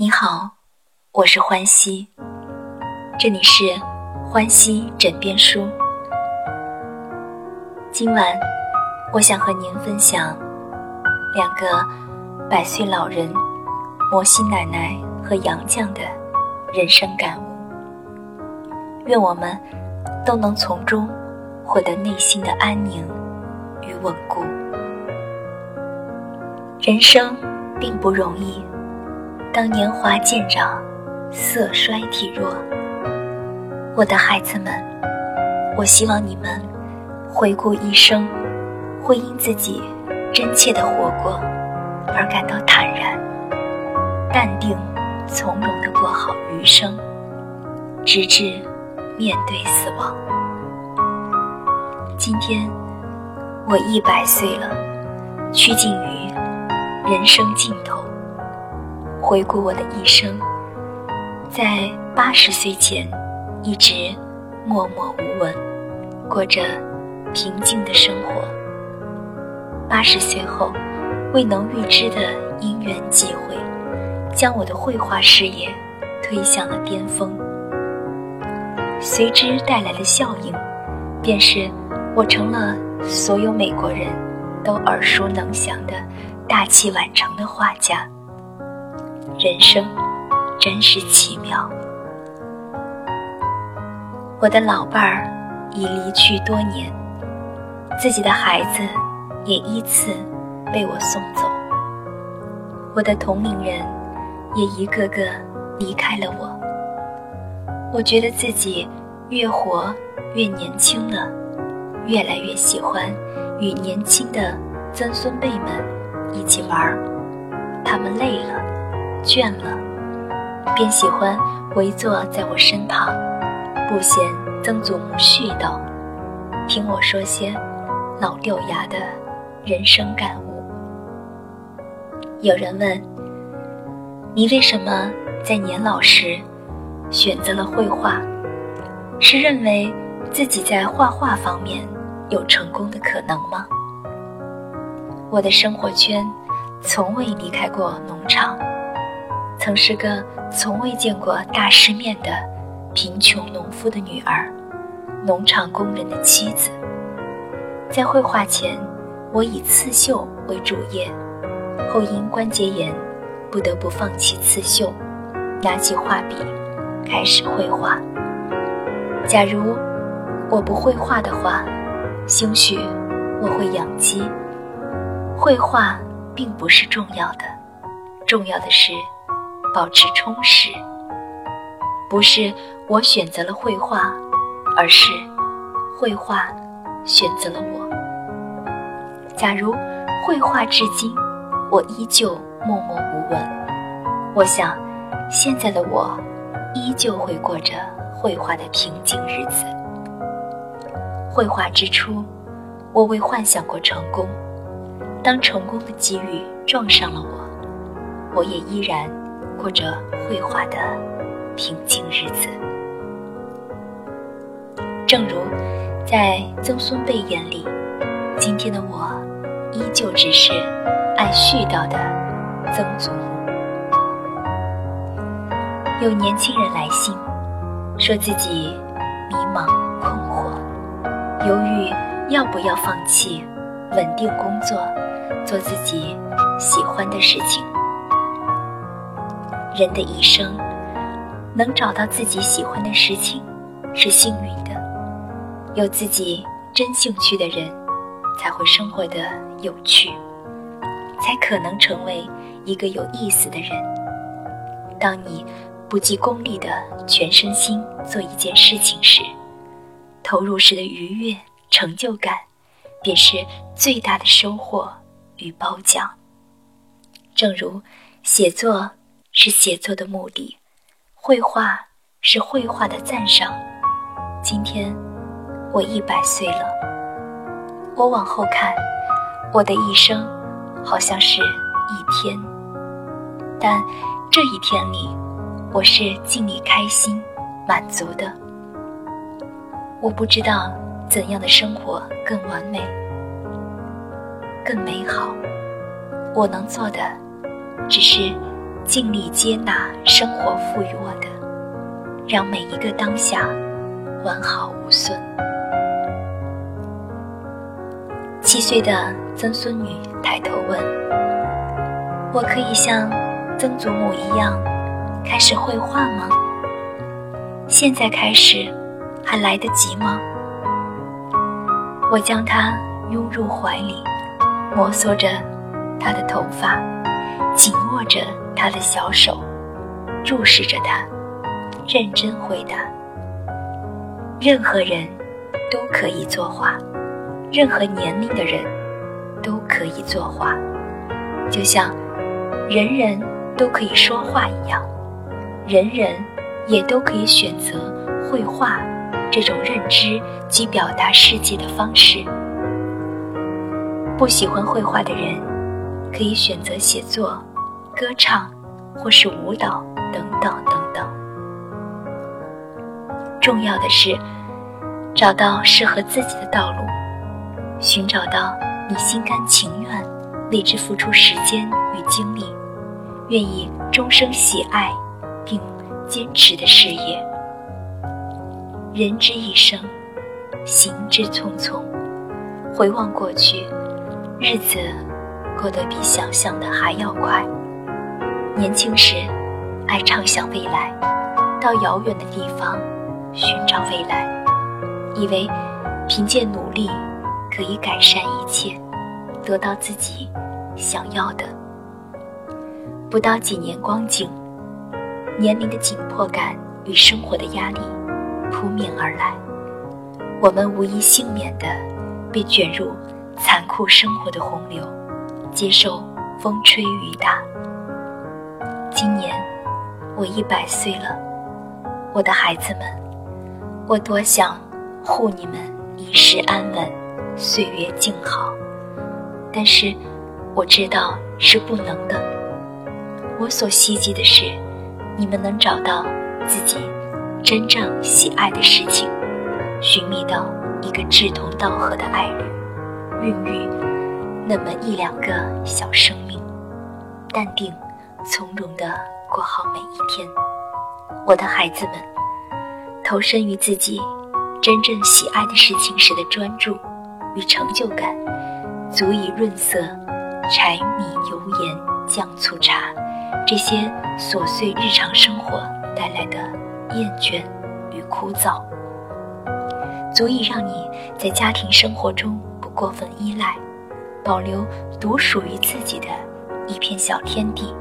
你好，我是欢喜，这里是欢喜枕边书。今晚，我想和您分享两个百岁老人摩西奶奶和杨绛的人生感悟。愿我们都能从中获得内心的安宁与稳固。人生并不容易。当年华渐长，色衰体弱。我的孩子们，我希望你们回顾一生，会因自己真切的活过而感到坦然、淡定、从容的过好余生，直至面对死亡。今天我一百岁了，趋近于人生尽头。回顾我的一生，在八十岁前一直默默无闻，过着平静的生活。八十岁后，未能预知的因缘际会，将我的绘画事业推向了巅峰。随之带来的效应，便是我成了所有美国人都耳熟能详的大器晚成的画家。人生真是奇妙。我的老伴儿已离去多年，自己的孩子也依次被我送走。我的同龄人也一个个离开了我。我觉得自己越活越年轻了，越来越喜欢与年轻的曾孙辈们一起玩儿。他们累了。倦了，便喜欢围坐在我身旁，不嫌曾祖母絮叨，听我说些老掉牙的人生感悟。有人问：你为什么在年老时选择了绘画？是认为自己在画画方面有成功的可能吗？我的生活圈从未离开过农场。曾是个从未见过大世面的贫穷农夫的女儿，农场工人的妻子。在绘画前，我以刺绣为主业，后因关节炎，不得不放弃刺绣，拿起画笔，开始绘画。假如我不绘画的话，兴许我会养鸡。绘画并不是重要的，重要的是。保持充实，不是我选择了绘画，而是绘画选择了我。假如绘画至今，我依旧默默无闻，我想现在的我依旧会过着绘画的平静日子。绘画之初，我未幻想过成功，当成功的机遇撞上了我，我也依然。过着绘画的平静日子，正如在曾孙辈眼里，今天的我依旧只是爱絮叨的曾祖母。有年轻人来信，说自己迷茫困惑，犹豫要不要放弃稳定工作，做自己喜欢的事情。人的一生，能找到自己喜欢的事情，是幸运的。有自己真兴趣的人，才会生活的有趣，才可能成为一个有意思的人。当你不计功利的全身心做一件事情时，投入时的愉悦、成就感，便是最大的收获与褒奖。正如写作。是写作的目的，绘画是绘画的赞赏。今天我一百岁了，我往后看，我的一生好像是一天，但这一天里，我是尽力开心、满足的。我不知道怎样的生活更完美、更美好，我能做的只是。尽力接纳生活赋予我的，让每一个当下完好无损。七岁的曾孙女抬头问：“我可以像曾祖母一样开始绘画吗？现在开始还来得及吗？”我将她拥入怀里，摩挲着她的头发，紧握着他的小手，注视着他，认真回答：“任何人都可以作画。”任何年龄的人都可以作画，就像人人都可以说话一样，人人也都可以选择绘画这种认知及表达世界的方式。不喜欢绘画的人，可以选择写作、歌唱，或是舞蹈等等等等。重要的是，找到适合自己的道路。寻找到你心甘情愿为之付出时间与精力，愿意终生喜爱并坚持的事业。人之一生，行之匆匆。回望过去，日子过得比想象的还要快。年轻时，爱畅想未来，到遥远的地方寻找未来，以为凭借努力。可以改善一切，得到自己想要的。不到几年光景，年龄的紧迫感与生活的压力扑面而来，我们无一幸免地被卷入残酷生活的洪流，接受风吹雨打。今年我一百岁了，我的孩子们，我多想护你们一世安稳。岁月静好，但是我知道是不能的。我所希冀的是，你们能找到自己真正喜爱的事情，寻觅到一个志同道合的爱人，孕育那么一两个小生命，淡定从容地过好每一天。我的孩子们，投身于自己真正喜爱的事情时的专注。与成就感，足以润色柴米油盐酱醋茶这些琐碎日常生活带来的厌倦与枯燥，足以让你在家庭生活中不过分依赖，保留独属于自己的一片小天地，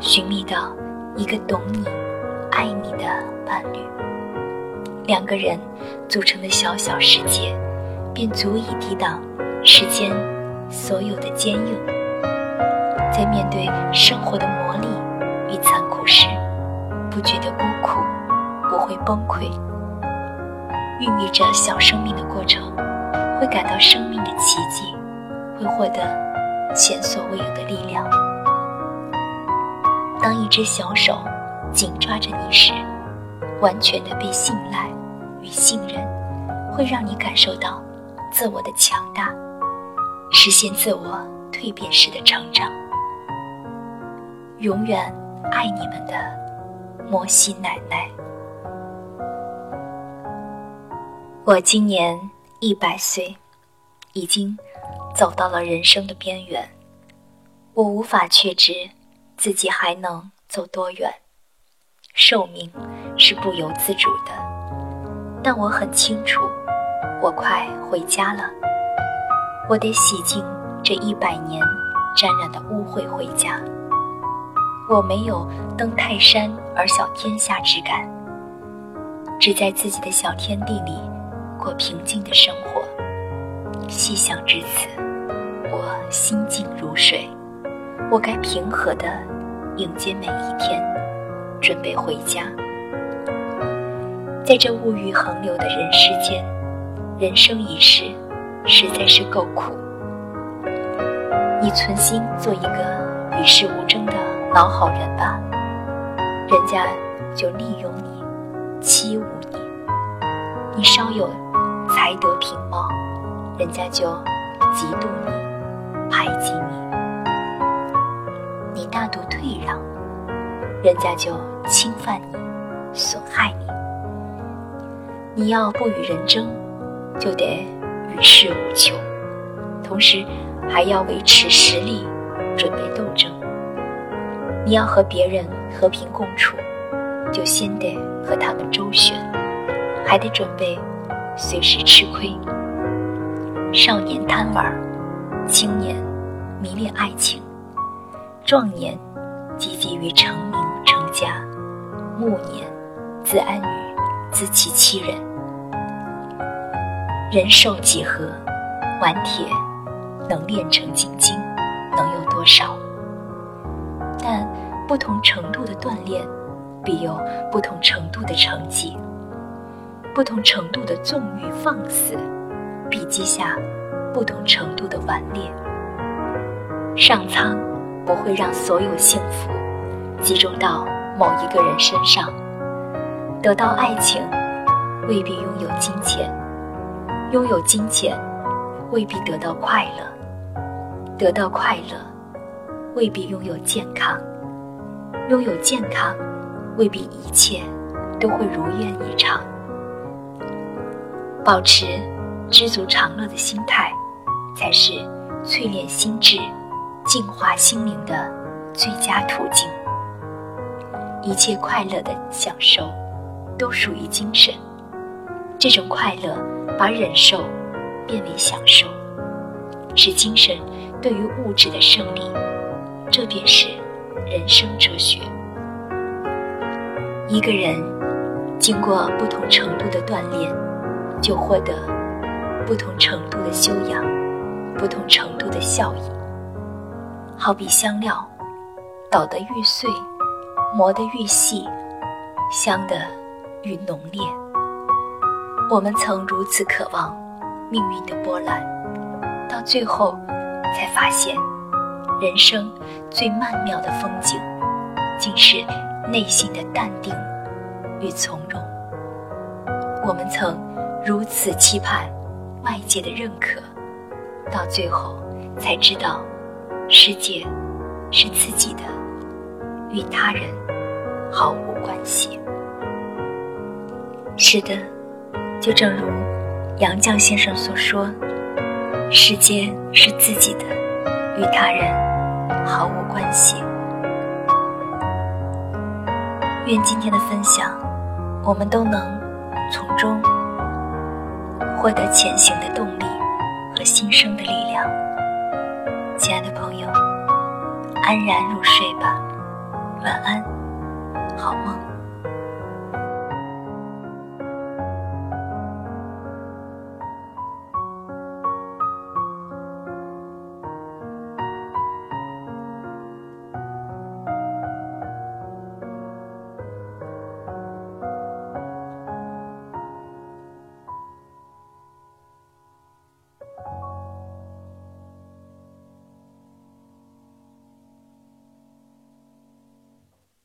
寻觅到一个懂你、爱你的伴侣，两个人组成的小小世界。便足以抵挡世间所有的坚硬，在面对生活的磨砺与残酷时，不觉得孤苦，不会崩溃。孕育着小生命的过程，会感到生命的奇迹，会获得前所未有的力量。当一只小手紧抓着你时，完全的被信赖与信任，会让你感受到。自我的强大，实现自我蜕变式的成长。永远爱你们的摩西奶奶。我今年一百岁，已经走到了人生的边缘。我无法确知自己还能走多远，寿命是不由自主的，但我很清楚。我快回家了，我得洗净这一百年沾染的污秽回家。我没有登泰山而小天下之感，只在自己的小天地里过平静的生活。细想至此，我心静如水。我该平和地迎接每一天，准备回家。在这物欲横流的人世间。人生一世，实在是够苦。你存心做一个与世无争的老好人吧，人家就利用你、欺侮你；你稍有才德品貌，人家就嫉妒你、大度退让，人家就侵犯你、损害你。你要不与人争，就得与世无求，同时还要维持实力，准备斗争。你要和别人和平共处，就先得和他们周旋，还得准备随时吃亏。少年贪玩，青年迷恋爱情，壮年积极于成名成家，暮年自安于自欺欺人。人寿几何？顽铁能炼成金晶，能有多少？但不同程度的锻炼，必有不同程度的成绩；不同程度的纵欲放肆，必积下不同程度的顽劣。上苍不会让所有幸福集中到某一个人身上。得到爱情，未必拥有金钱；拥有金钱，未必得到快乐；得到快乐。未必拥有健康，拥有健康，未必一切都会如愿以偿。保持知足常乐的心态，才是淬炼心智、净化心灵的最佳途径。一切快乐的享受，都属于精神。这种快乐把忍受变为享受，是精神对于物质的胜利。这便是人生哲学。一个人经过不同程度的锻炼，就获得不同程度的修养，不同程度的效益。好比香料，捣得愈碎，磨得愈细，香得愈浓烈。我们曾如此渴望命运的波澜，到最后才发现。人生最曼妙的风景，竟是内心的淡定与从容。我们曾如此期盼外界的认可，到最后才知道，世界是自己的，与他人毫无关系。是的，就正如杨绛先生所说：“世界是自己的。”与他人毫无关系。愿今天的分享，我们都能从中获得前行的动力和新生的力量。亲爱的朋友安然入睡吧晚安好梦。